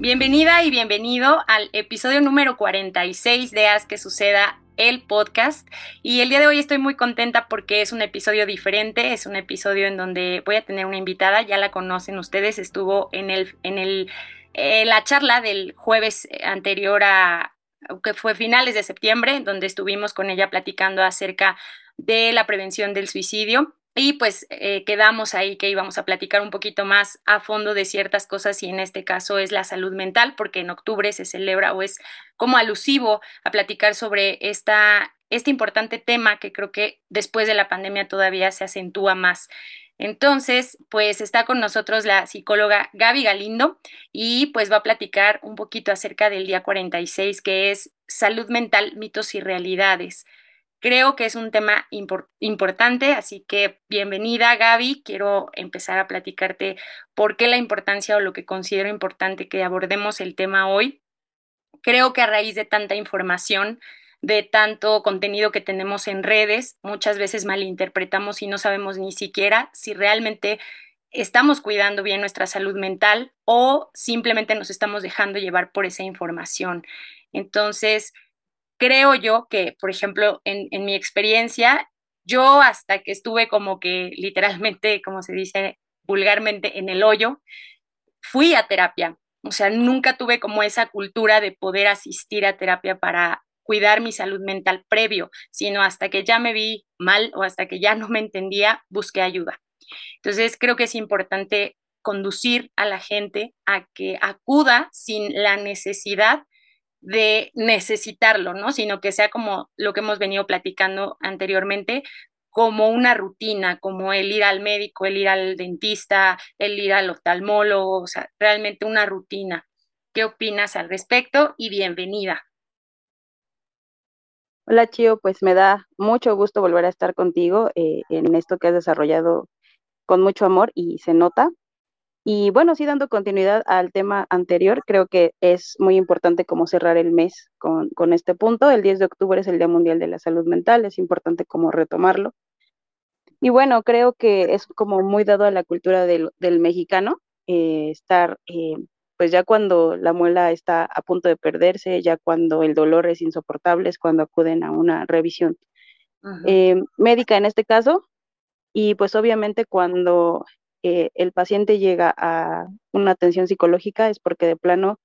Bienvenida y bienvenido al episodio número 46 de Haz que suceda el podcast y el día de hoy estoy muy contenta porque es un episodio diferente, es un episodio en donde voy a tener una invitada, ya la conocen ustedes, estuvo en el en el eh, la charla del jueves anterior a que fue finales de septiembre, donde estuvimos con ella platicando acerca de la prevención del suicidio. Y pues eh, quedamos ahí que íbamos a platicar un poquito más a fondo de ciertas cosas y en este caso es la salud mental, porque en octubre se celebra o es como alusivo a platicar sobre esta, este importante tema que creo que después de la pandemia todavía se acentúa más. Entonces, pues está con nosotros la psicóloga Gaby Galindo y pues va a platicar un poquito acerca del día 46 que es salud mental, mitos y realidades. Creo que es un tema importante, así que bienvenida Gaby. Quiero empezar a platicarte por qué la importancia o lo que considero importante que abordemos el tema hoy. Creo que a raíz de tanta información, de tanto contenido que tenemos en redes, muchas veces malinterpretamos y no sabemos ni siquiera si realmente estamos cuidando bien nuestra salud mental o simplemente nos estamos dejando llevar por esa información. Entonces, creo yo que, por ejemplo, en, en mi experiencia, yo hasta que estuve como que literalmente, como se dice vulgarmente, en el hoyo, fui a terapia. O sea, nunca tuve como esa cultura de poder asistir a terapia para cuidar mi salud mental previo, sino hasta que ya me vi mal o hasta que ya no me entendía, busqué ayuda. Entonces, creo que es importante conducir a la gente a que acuda sin la necesidad de necesitarlo, ¿no? Sino que sea como lo que hemos venido platicando anteriormente, como una rutina, como el ir al médico, el ir al dentista, el ir al oftalmólogo, o sea, realmente una rutina. ¿Qué opinas al respecto? Y bienvenida. Hola Chio, pues me da mucho gusto volver a estar contigo eh, en esto que has desarrollado con mucho amor y se nota. Y bueno, sí, dando continuidad al tema anterior, creo que es muy importante como cerrar el mes con, con, este punto. El 10 de octubre es el Día Mundial de la Salud Mental, es importante como retomarlo. Y bueno, creo que es como muy dado a la cultura del, del mexicano, eh, estar, eh, pues ya cuando la muela está a punto de perderse, ya cuando el dolor es insoportable, es cuando acuden a una revisión eh, médica en este caso. Y pues obviamente cuando eh, el paciente llega a una atención psicológica es porque de plano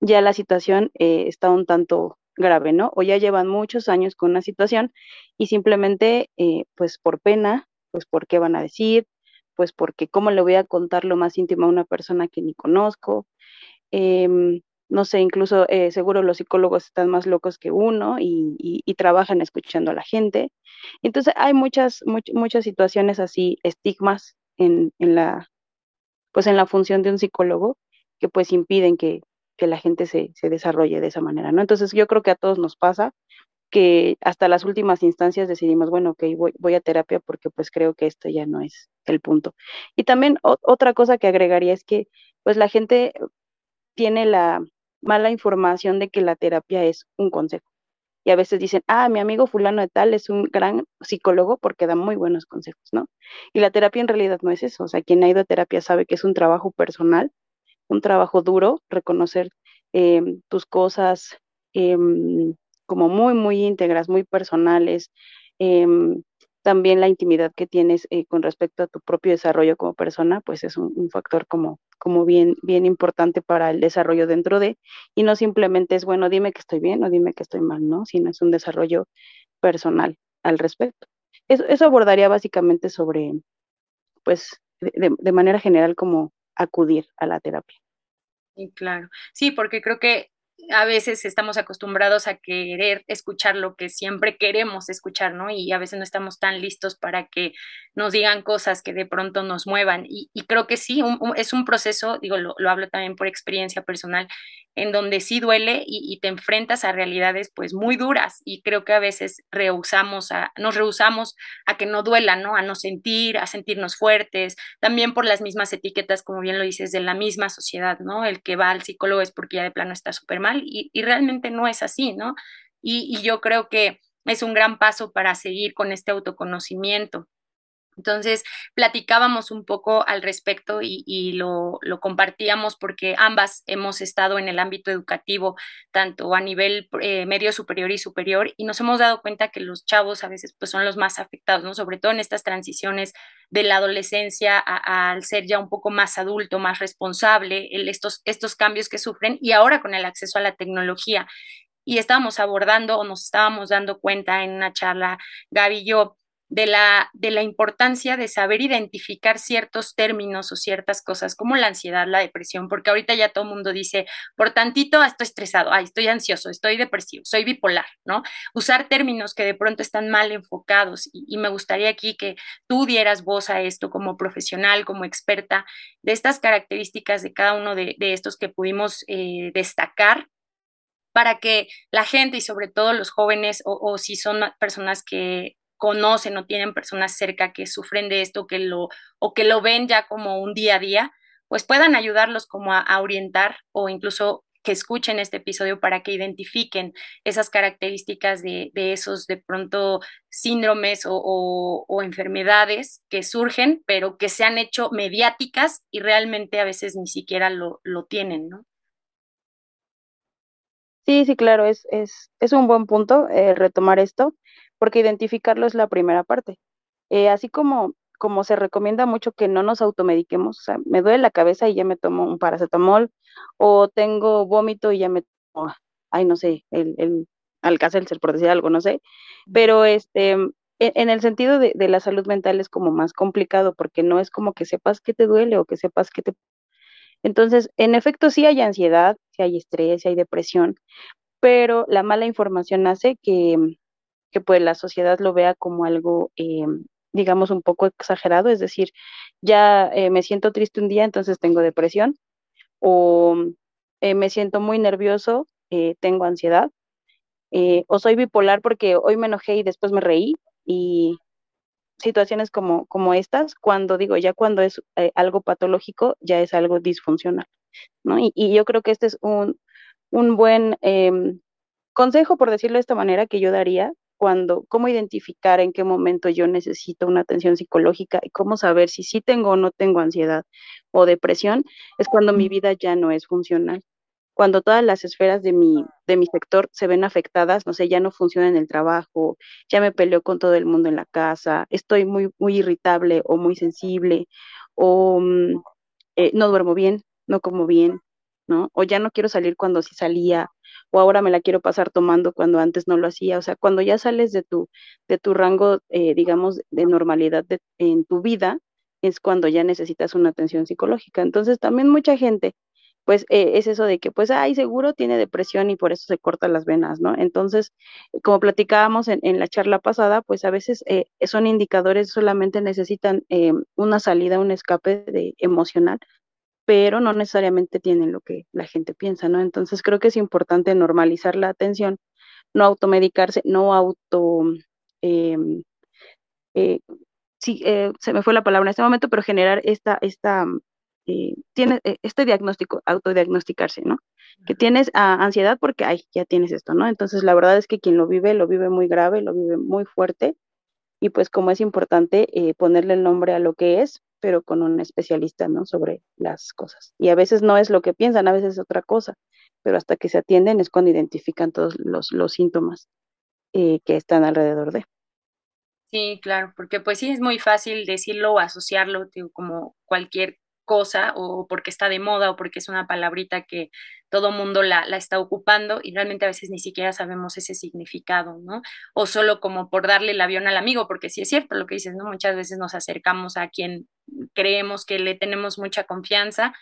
ya la situación eh, está un tanto grave, ¿no? O ya llevan muchos años con una situación y simplemente, eh, pues por pena, pues por qué van a decir, pues porque cómo le voy a contar lo más íntimo a una persona que ni conozco. Em, no sé, incluso seguro los psicólogos están más locos que uno y, y, trabajan escuchando a la gente. Entonces hay muchas, muchas situaciones así, estigmas en, en, la, pues en la función de un psicólogo que pues impiden que, que la gente se, se, desarrolle de esa manera, ¿no? Entonces yo creo que a todos nos pasa que hasta las últimas instancias decidimos, bueno, ok, voy, voy a terapia porque pues creo que esto ya no es el punto. Y también otra cosa que agregaría es que pues la gente tiene la mala información de que la terapia es un consejo y a veces dicen, ah, mi amigo fulano de tal es un gran psicólogo porque da muy buenos consejos, ¿no? Y la terapia en realidad no es eso, o sea, quien ha ido a terapia sabe que es un trabajo personal, un trabajo duro, reconocer eh, tus cosas eh, como muy, muy íntegras, muy personales, eh, también la intimidad que tienes eh, con respecto a tu propio desarrollo como persona, pues es un, factor como, como bien, bien importante para el desarrollo dentro de, y no simplemente es, bueno, dime que estoy bien o dime que estoy mal, ¿no? Sino es un desarrollo personal al respecto. Eso, eso abordaría básicamente sobre, pues, de, de manera general, como acudir a la terapia. Sí, claro. Sí, porque creo que a veces estamos acostumbrados a querer escuchar lo que siempre queremos escuchar, ¿no? Y a veces no estamos tan listos para que nos digan cosas que de pronto nos muevan. Y, y creo que sí, es un proceso, digo, lo, lo, hablo también por experiencia personal, en donde sí duele y, te enfrentas a realidades pues muy duras. Y creo que a veces rehusamos a, nos rehusamos a que no duela, ¿no? A no sentir, a sentirnos fuertes, también por las mismas etiquetas, como bien lo dices, de la misma sociedad, ¿no? El que va al psicólogo es porque ya de plano está súper mal y, realmente no es así, ¿no? Y, yo creo que es un gran paso para seguir con este autoconocimiento. Entonces, platicábamos un poco al respecto y, lo, compartíamos porque ambas hemos estado en el ámbito educativo, tanto a nivel eh, medio superior y superior, y nos hemos dado cuenta que los chavos a veces pues, son los más afectados, ¿no? Sobre todo en estas transiciones de la adolescencia al ser ya un poco más adulto, más responsable, estos, estos cambios que sufren y ahora con el acceso a la tecnología. Y estábamos abordando o nos estábamos dando cuenta en una charla, Gaby y yo, de la, de la importancia de saber identificar ciertos términos o ciertas cosas como la ansiedad, la depresión, porque ahorita ya todo el mundo dice, por tantito estoy estresado, estoy ansioso, estoy depresivo, soy bipolar, ¿no? Usar términos que de pronto están mal enfocados y, me gustaría aquí que tú dieras voz a esto como profesional, como experta, de estas características de cada uno de, estos que pudimos eh, destacar para que la gente y sobre todo los jóvenes o si son personas que conocen o tienen personas cerca que sufren de esto que lo, o que lo ven ya como un día a día, pues puedan ayudarlos como a, orientar o incluso que escuchen este episodio para que identifiquen esas características de, esos de pronto síndromes o, enfermedades que surgen, pero que se han hecho mediáticas y realmente a veces ni siquiera lo, lo tienen, ¿no? Sí, sí, claro, es, es, es un buen punto eh, retomar esto porque identificarlo es la primera parte. Eh, así como, como se recomienda mucho que no nos automediquemos, o sea, me duele la cabeza y ya me tomo un paracetamol, o tengo vómito y ya me tomo, ay, no sé, el, el Alka-Seltzer, por decir algo, no sé, pero este, en, el sentido de, de, la salud mental es como más complicado, porque no es como que sepas que te duele o que sepas que te... Entonces, en efecto, sí hay ansiedad, sí hay estrés, sí hay depresión, pero la mala información hace que, que pues la sociedad lo vea como algo, eh, digamos, un poco exagerado, es decir, ya eh, me siento triste un día, entonces tengo depresión, o eh, me siento muy nervioso, tengo ansiedad, o soy bipolar porque hoy me enojé y después me reí, y situaciones como, como estas, cuando digo, ya cuando es algo patológico, ya es algo disfuncional, ¿no? Y, y yo creo que este es un, un buen em, consejo, por decirlo de esta manera, que yo daría cuando, cómo identificar en qué momento yo necesito una atención psicológica y cómo saber si sí tengo o no tengo ansiedad o depresión, es cuando mi vida ya no es funcional. Cuando todas las esferas de mi, de mi sector se ven afectadas, no sé, ya no funciona en el trabajo, ya me peleo con todo el mundo en la casa, estoy muy, muy irritable o muy sensible, o mm, eh, no duermo bien, no como bien, ¿no? O ya no quiero salir cuando sí salía, o ahora me la quiero pasar tomando cuando antes no lo hacía. O sea, cuando ya sales de tu, de tu rango, eh, digamos, de normalidad en tu vida, es cuando ya necesitas una atención psicológica. Entonces, también mucha gente, pues, eh, es eso de que, pues, ay, seguro tiene depresión y por eso se cortan las venas, ¿no? Entonces, como platicábamos en, en la charla pasada, pues a veces eh, son indicadores, solamente necesitan una salida, un escape de, emocional pero no necesariamente tienen lo que la gente piensa, ¿no? Entonces creo que es importante normalizar la atención, no automedicarse, no auto... Em, eh, sí, eh, se me fue la palabra en este momento, pero generar esta, esta, eh, tiene, este diagnóstico, autodiagnosticarse, ¿no? Que tienes ah, ansiedad porque, ay, ya tienes esto, ¿no? Entonces la verdad es que quien lo vive, lo vive muy grave, lo vive muy fuerte, y pues como es importante ponerle el nombre a lo que es, pero con un especialista, ¿no? Sobre las cosas. Y a veces no es lo que piensan, a veces es otra cosa, pero hasta que se atienden es cuando identifican todos los, los síntomas eh, que están alrededor de. Sí, claro, porque pues sí es muy fácil decirlo o asociarlo como cualquier cosa o porque está de moda o porque es una palabrita que todo mundo la, la, está ocupando y realmente a veces ni siquiera sabemos ese significado, ¿no? O solo como por darle el avión al amigo, porque sí es cierto lo que dices, ¿no? Muchas veces nos acercamos a quien creemos que le tenemos mucha confianza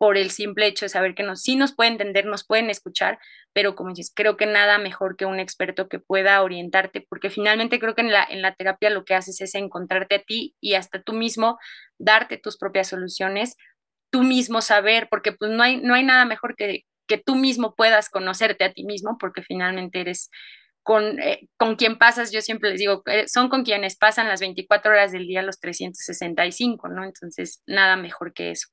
por el simple hecho de saber que nos, sí nos puede entender, nos pueden escuchar, pero como dices, creo que nada mejor que un experto que pueda orientarte, porque finalmente creo que en la, en la terapia lo que haces es encontrarte a ti y hasta tú mismo darte tus propias soluciones, tú mismo saber, porque pues no hay, no hay nada mejor que, que tú mismo puedas conocerte a ti mismo, porque finalmente eres con, eh, con quien pasas, yo siempre les digo, eh, son con quienes pasan las 24 horas del día, los 365, ¿no? Entonces, nada mejor que eso.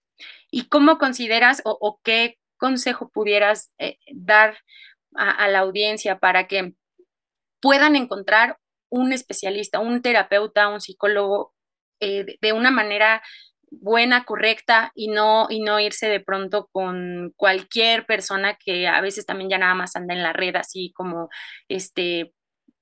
¿Y cómo consideras o, qué consejo pudieras eh, dar a, la audiencia para que puedan encontrar un especialista, un terapeuta, un psicólogo de una manera buena, correcta y no, y no irse de pronto con cualquier persona que a veces también ya nada más anda en la red, así como este,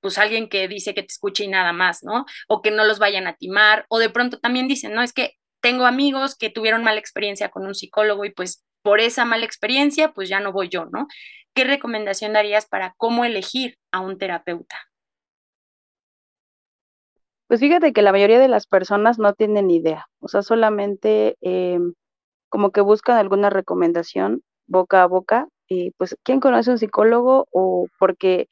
pues alguien que dice que te escuche y nada más, ¿no? O que no los vayan a timar, o de pronto también dicen, no, es que tengo amigos que tuvieron mala experiencia con un psicólogo y pues por esa mala experiencia, pues ya no voy yo, ¿no? ¿Qué recomendación darías para cómo elegir a un terapeuta? Pues fíjate que la mayoría de las personas no tienen idea, o sea, solamente eh, como que buscan alguna recomendación boca a boca, y pues, ¿quién conoce un psicólogo? O porque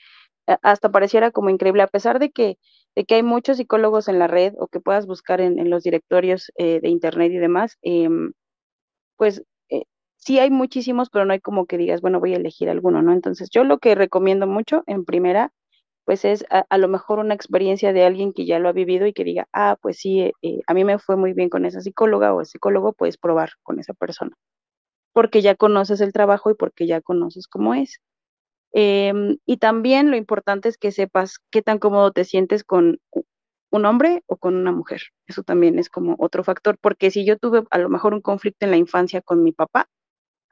hasta pareciera como increíble, a pesar de que, de que hay muchos psicólogos en la red o que puedas buscar en, los directorios eh, de internet y demás, em, pues eh, sí hay muchísimos, pero no hay como que digas, bueno, voy a elegir alguno, ¿no? Entonces, yo lo que recomiendo mucho en primera pues es a, lo mejor una experiencia de alguien que ya lo ha vivido y que diga, ah, pues sí, eh, eh, a mí me fue muy bien con esa psicóloga o psicólogo, puedes probar con esa persona, porque ya conoces el trabajo y porque ya conoces cómo es. Em, y también lo importante es que sepas qué tan cómodo te sientes con un hombre o con una mujer. Eso también es como otro factor, porque si yo tuve a lo mejor un conflicto en la infancia con mi papá,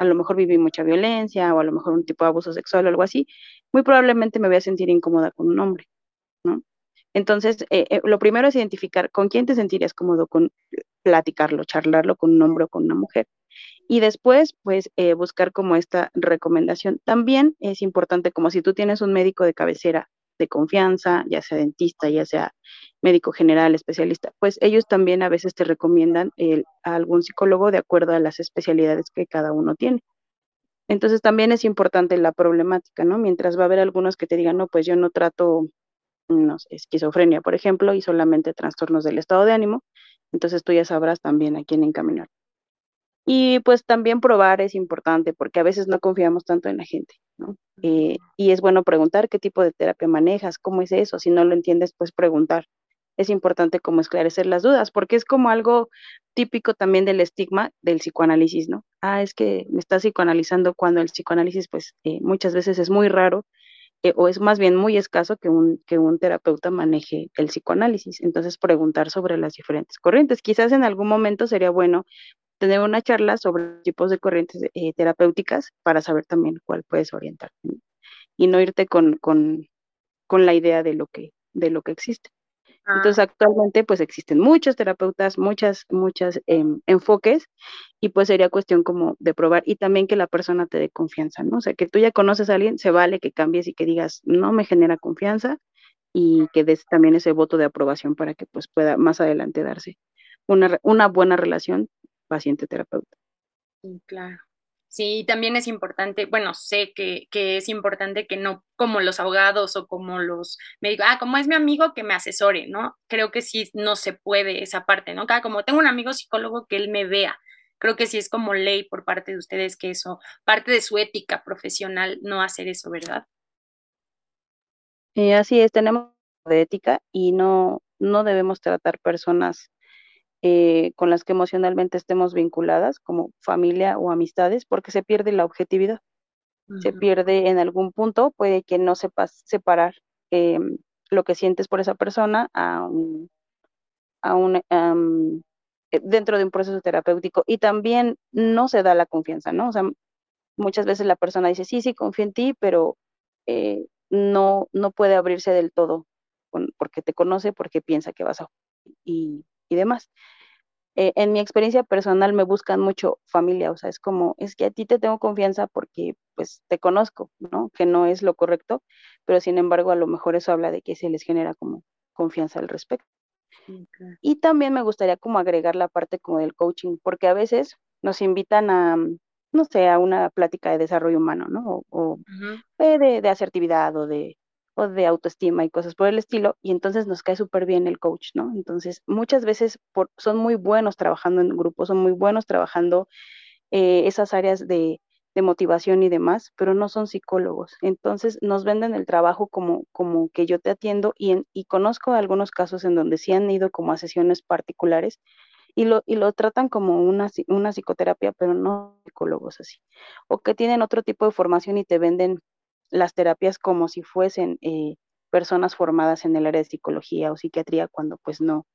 a lo mejor viví mucha violencia o a lo mejor un tipo de abuso sexual o algo así, muy probablemente me voy a sentir incómoda con un hombre, ¿no? Entonces, eh, eh, lo primero es identificar con quién te sentirías cómodo con platicarlo, charlarlo con un hombre o con una mujer. Y después, pues, eh, buscar como esta recomendación. También es importante, como si tú tienes un médico de cabecera de confianza, ya sea dentista, ya sea médico general, especialista, pues ellos también a veces te recomiendan a algún psicólogo de acuerdo a las especialidades que cada uno tiene. Entonces también es importante la problemática, ¿no? Mientras va a haber algunos que te digan, no, pues yo no trato, sé, esquizofrenia, por ejemplo, y solamente trastornos del estado de ánimo, entonces tú ya sabrás también a quién encaminar. Y pues también probar es importante porque a veces no confiamos tanto en la gente, ¿no? Eh, y es bueno preguntar qué tipo de terapia manejas, cómo es eso, si no lo entiendes, pues preguntar. Es importante como esclarecer las dudas, porque es como algo típico también del estigma del psicoanálisis, ¿no? Ah, es que me está psicoanalizando cuando el psicoanálisis, pues eh, muchas veces es muy raro eh, o es más bien muy escaso que un, que un terapeuta maneje el psicoanálisis. Entonces, preguntar sobre las diferentes corrientes. Quizás en algún momento sería bueno tener una charla sobre tipos de corrientes eh, terapéuticas para saber también cuál puedes orientar y no irte con, con, con, la idea de lo que, de lo que existe. Entonces ah. actualmente pues existen muchos terapeutas, muchas, muchas em, enfoques y pues sería cuestión como de probar y también que la persona te dé confianza, ¿no? O sea, que tú ya conoces a alguien, se vale que cambies y que digas, no me genera confianza y que des también ese voto de aprobación para que pues pueda más adelante darse una, una buena relación paciente-terapeuta. Claro. Sí, también es importante, bueno, sé que, que, es importante que no como los abogados o como los médicos, ah, como es mi amigo que me asesore, ¿no? Creo que sí no se puede esa parte, ¿no? Como tengo un amigo psicólogo que él me vea, creo que sí es como ley por parte de ustedes que eso, parte de su ética profesional, no hacer eso, ¿verdad? Eh, así es, tenemos de ética y no, no debemos tratar personas eh, con las que emocionalmente estemos vinculadas, como familia o amistades, porque se pierde la objetividad. Se pierde en algún punto, puede que no sepas separar eh, lo que sientes por esa persona a un, a un eh, dentro de un proceso terapéutico y también no se da la confianza, ¿no? O sea, muchas veces la persona dice, sí, sí, confío en ti, pero no, no puede abrirse del todo porque te conoce, porque piensa que vas a y y demás. Eh, en mi experiencia personal me buscan mucho familia, o sea, es como, es que a ti te tengo confianza porque pues te conozco, ¿no? Que no es lo correcto, pero sin embargo a lo mejor eso habla de que se les genera como confianza al respecto. Y también me gustaría como agregar la parte como del coaching, porque a veces nos invitan a, no sé, a una plática de desarrollo humano, ¿no? O, de, de, asertividad o de de autoestima y cosas por el estilo, y entonces nos cae súper bien el coach, ¿no? Entonces, muchas veces son muy buenos trabajando en grupo, son muy buenos trabajando eh, esas áreas de, motivación y demás, pero no son psicólogos. Entonces, nos venden el trabajo como, como que yo te atiendo y, conozco algunos casos en donde sí han ido como a sesiones particulares y lo, y lo tratan como una, una psicoterapia, pero no psicólogos así. O que tienen otro tipo de formación y te venden las terapias como si fuesen eh, personas formadas en el área de psicología o psiquiatría, cuando pues no,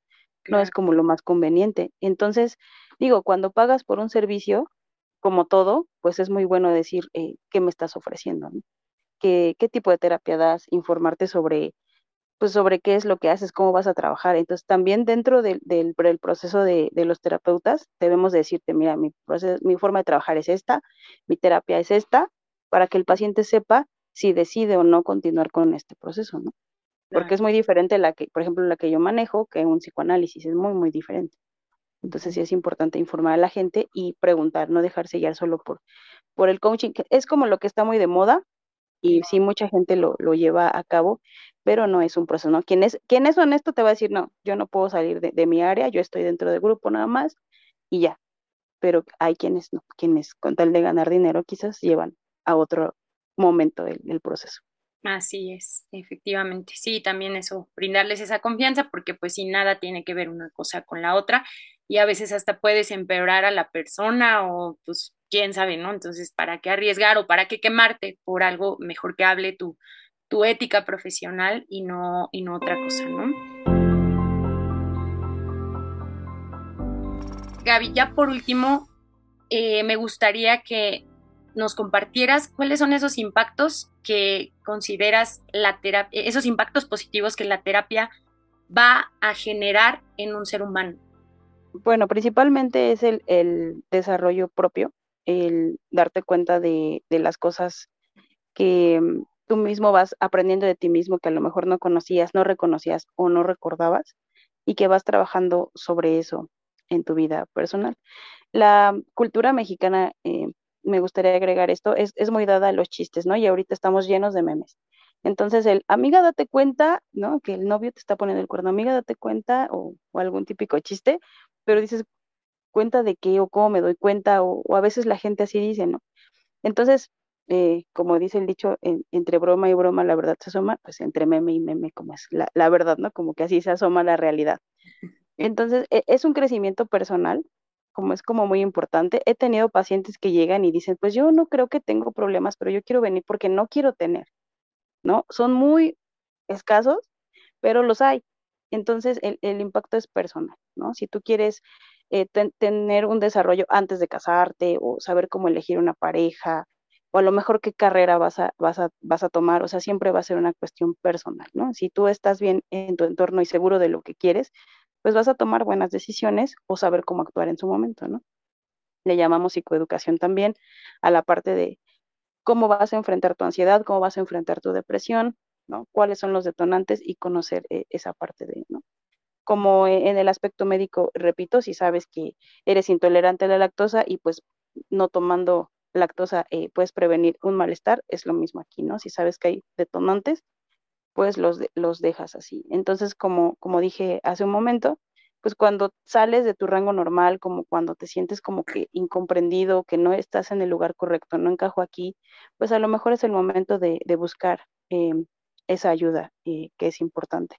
no es como lo más conveniente. Entonces, digo, cuando pagas por un servicio, como todo, pues es muy bueno decir eh, qué me estás ofreciendo, ¿Qué, qué tipo de terapia das, informarte sobre, pues sobre qué es lo que haces, cómo vas a trabajar. Entonces, también dentro del, del, proceso de, de, los terapeutas, debemos decirte, mira, mi, proceso, mi forma de trabajar es esta, mi terapia es esta, para que el paciente sepa si decide o no continuar con este proceso, ¿no? Porque es muy diferente la que, por ejemplo, la que yo manejo, que un psicoanálisis, es muy, muy diferente. Entonces sí es importante informar a la gente y preguntar, no dejarse guiar solo por, por el coaching, que es como lo que está muy de moda y sí mucha gente lo, lo lleva a cabo, pero no es un proceso, ¿no? Quien es, quien es honesto te va a decir, no, yo no puedo salir de, de mi área, yo estoy dentro del grupo nada más y ya. Pero hay quienes no, quienes con tal de ganar dinero quizás llevan a otro momento del, proceso. Así es, efectivamente. Sí, también eso, brindarles esa confianza, porque pues si nada tiene que ver una cosa con la otra y a veces hasta puedes empeorar a la persona o pues quién sabe, ¿no? Entonces, ¿para qué arriesgar o para qué quemarte por algo mejor que hable tu, tu ética profesional y no, y no otra cosa, ¿no? Gaby, ya por último, eh, me gustaría que nos compartieras cuáles son esos impactos que consideras la terapia, esos impactos positivos que la terapia va a generar en un ser humano. Bueno, principalmente es el, el desarrollo propio, el darte cuenta de, de, las cosas que mm, tú mismo vas aprendiendo de ti mismo que a lo mejor no conocías, no reconocías o no recordabas y que vas trabajando sobre eso en tu vida personal. La cultura mexicana eh, me gustaría agregar esto, es, es muy dada a los chistes, ¿no? Y ahorita estamos llenos de memes. Entonces, el amiga, date cuenta, ¿no? Que el novio te está poniendo el cuerno, amiga, date cuenta, o, o algún típico chiste, pero dices, ¿cuenta de qué o cómo me doy cuenta? O, o a veces la gente así dice, ¿no? Entonces, eh, como dice el dicho, en, entre broma y broma la verdad se asoma, pues entre meme y meme, como es la, la verdad, ¿no? Como que así se asoma la realidad. Entonces, e, es un crecimiento personal como es como muy importante. He tenido pacientes que llegan y dicen, pues yo no creo que tengo problemas, pero yo quiero venir porque no quiero tener, ¿no? Son muy escasos, pero los hay. Entonces, el, el impacto es personal, ¿no? Si tú quieres eh, ten, tener un desarrollo antes de casarte o saber cómo elegir una pareja o a lo mejor qué carrera vas a, vas a, vas a tomar, o sea, siempre va a ser una cuestión personal, ¿no? Si tú estás bien en tu entorno y seguro de lo que quieres, pues vas a tomar buenas decisiones o saber cómo actuar en su momento, ¿no? Le llamamos psicoeducación también a la parte de cómo vas a enfrentar tu ansiedad, cómo vas a enfrentar tu depresión, ¿no? Cuáles son los detonantes y conocer eh, esa parte de, ¿no? Como en el aspecto médico, repito, si sabes que eres intolerante a la lactosa y pues no tomando lactosa eh, puedes prevenir un malestar, es lo mismo aquí, ¿no? Si sabes que hay detonantes, pues los, los dejas así. Entonces, como, como dije hace un momento, pues cuando sales de tu rango normal, como cuando te sientes como que incomprendido, que no estás en el lugar correcto, no encajo aquí, pues a lo mejor es el momento de, de buscar eh, esa ayuda eh, que es importante.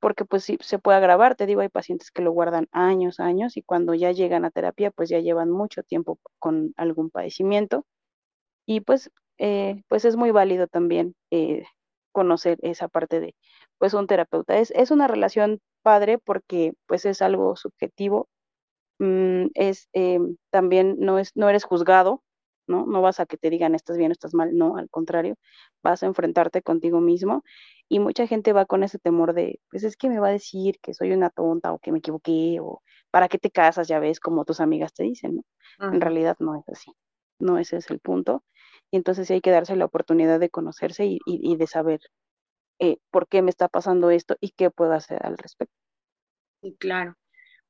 Porque pues sí, se puede agravar, te digo, hay pacientes que lo guardan años, años y cuando ya llegan a terapia, pues ya llevan mucho tiempo con algún padecimiento y pues, eh, pues es muy válido también eh, conocer esa parte de, pues, un terapeuta. Es, es una relación padre porque, pues, es algo subjetivo. Mm, es, eh, también no, es, no eres juzgado, ¿no? No vas a que te digan estás bien o estás mal, no, al contrario, vas a enfrentarte contigo mismo y mucha gente va con ese temor de, pues es que me va a decir que soy una tonta o que me equivoqué o para qué te casas, ya ves, como tus amigas te dicen, ¿no? Uh -huh. En realidad no es así, no ese es el punto y entonces hay que darse la oportunidad de conocerse y, y, de saber eh, por qué me está pasando esto y qué puedo hacer al respecto. Claro,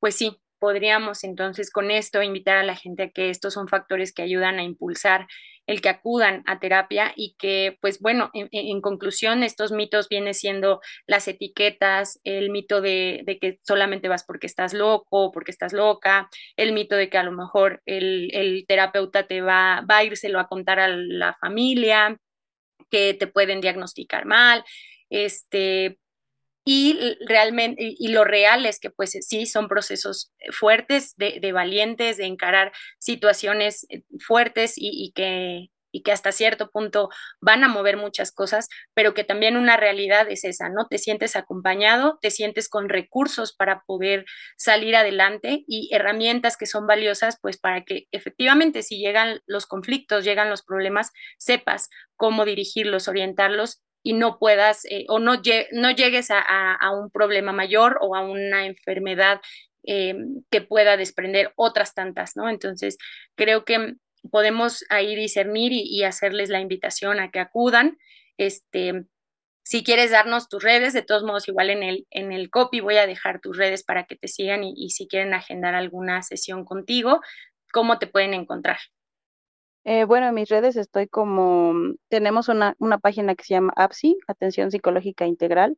pues sí, podríamos entonces con esto invitar a la gente a que estos son factores que ayudan a impulsar el que acudan a terapia y que, pues bueno, en, conclusión, estos mitos vienen siendo las etiquetas, el mito de, de, que solamente vas porque estás loco, porque estás loca, el mito de que a lo mejor el, el terapeuta te va, va a írselo a contar a la familia, que te pueden diagnosticar mal, este, y realmente y, lo real es que pues sí son procesos fuertes de, de valientes de encarar situaciones fuertes y, y, que y que hasta cierto punto van a mover muchas cosas, pero que también una realidad es esa, ¿no? Te sientes acompañado, te sientes con recursos para poder salir adelante y herramientas que son valiosas, pues para que efectivamente si llegan los conflictos, llegan los problemas, sepas cómo dirigirlos, orientarlos y no puedas eh, o no, no llegues a, a, un problema mayor o a una enfermedad eh, que pueda desprender otras tantas, ¿no? Entonces, creo que podemos ahí discernir y, hacerles la invitación a que acudan. Este, si quieres darnos tus redes, de todos modos, igual en el, en el copy voy a dejar tus redes para que te sigan y, si quieren agendar alguna sesión contigo, ¿cómo te pueden encontrar? Eh, bueno, en mis redes estoy como, tenemos una, una página que se llama APSI, Atención Psicológica Integral,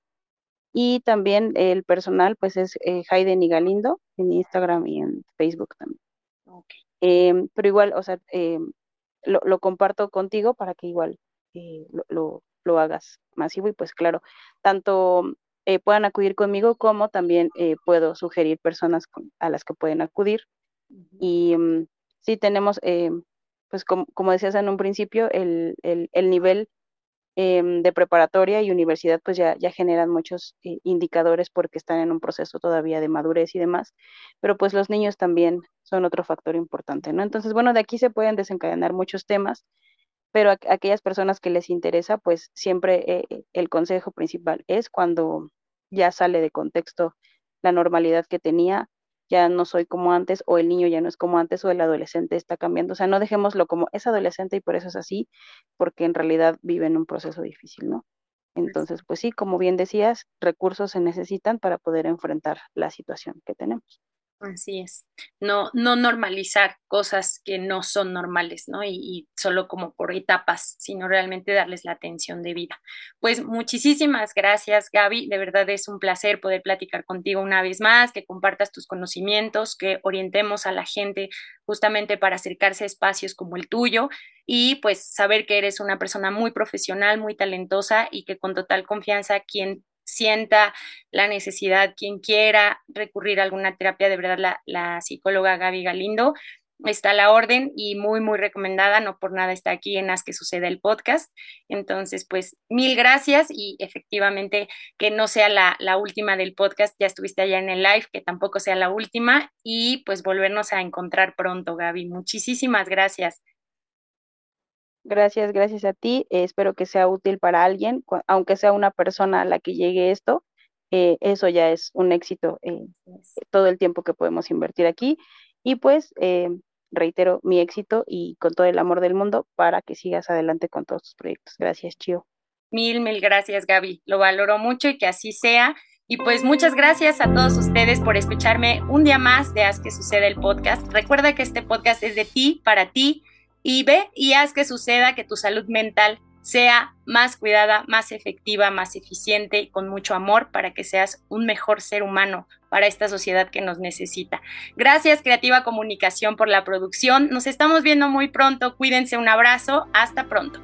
y también el personal, pues es eh, Hayden y Galindo en Instagram y en Facebook también. Okay. Em, pero igual, o sea, em, lo, comparto contigo para que igual eh, lo, lo, hagas masivo y pues claro, tanto eh, puedan acudir conmigo como también eh, puedo sugerir personas a las que pueden acudir. Y em, sí tenemos, pues como, decías en un principio, el, el, el nivel Em, de preparatoria y universidad pues ya, ya generan muchos eh, indicadores porque están en un proceso todavía de madurez y demás, pero pues los niños también son otro factor importante, ¿no? Entonces, bueno, de aquí se pueden desencadenar muchos temas, pero a, aquellas personas que les interesa, pues siempre eh, el consejo principal es cuando ya sale de contexto la normalidad que tenía, ya no soy como antes, o el niño ya no es como antes, o el adolescente está cambiando. O sea, no dejémoslo como es adolescente y por eso es así, porque en realidad vive en un proceso difícil, ¿no? Entonces, pues sí, como bien decías, recursos se necesitan para poder enfrentar la situación que tenemos. Así es. No, no normalizar cosas que no son normales, ¿no? Y, solo como por etapas, sino realmente darles la atención de vida. Pues muchísimas gracias, Gaby. De verdad es un placer poder platicar contigo una vez más, que compartas tus conocimientos, que orientemos a la gente justamente para acercarse a espacios como el tuyo y pues saber que eres una persona muy profesional, muy talentosa y que con total confianza quien sienta la necesidad, quien quiera recurrir a alguna terapia, de verdad la, la psicóloga Gaby Galindo está a la orden y muy, muy recomendada, no por nada está aquí en Haz que suceda el podcast. Entonces, pues mil gracias y efectivamente que no sea la, la, última del podcast, ya estuviste allá en el live, que tampoco sea la última y pues volvernos a encontrar pronto, Gaby. Muchísimas gracias. Gracias, gracias a ti. Eh, espero que sea útil para alguien, aunque sea una persona a la que llegue esto. Eh, eso ya es un éxito eh, todo el tiempo que podemos invertir aquí. Y pues reitero mi éxito y con todo el amor del mundo para que sigas adelante con todos tus proyectos. Gracias, Chio. Mil, mil gracias, Gaby. Lo valoro mucho y que así sea. Y pues muchas gracias a todos ustedes por escucharme un día más de Haz que sucede el podcast. Recuerda que este podcast es de ti, para ti y ve y haz que suceda que tu salud mental sea más cuidada, más efectiva, más eficiente y con mucho amor para que seas un mejor ser humano para esta sociedad que nos necesita. Gracias Creativa Comunicación por la producción. Nos estamos viendo muy pronto. Cuídense, un abrazo. Hasta pronto.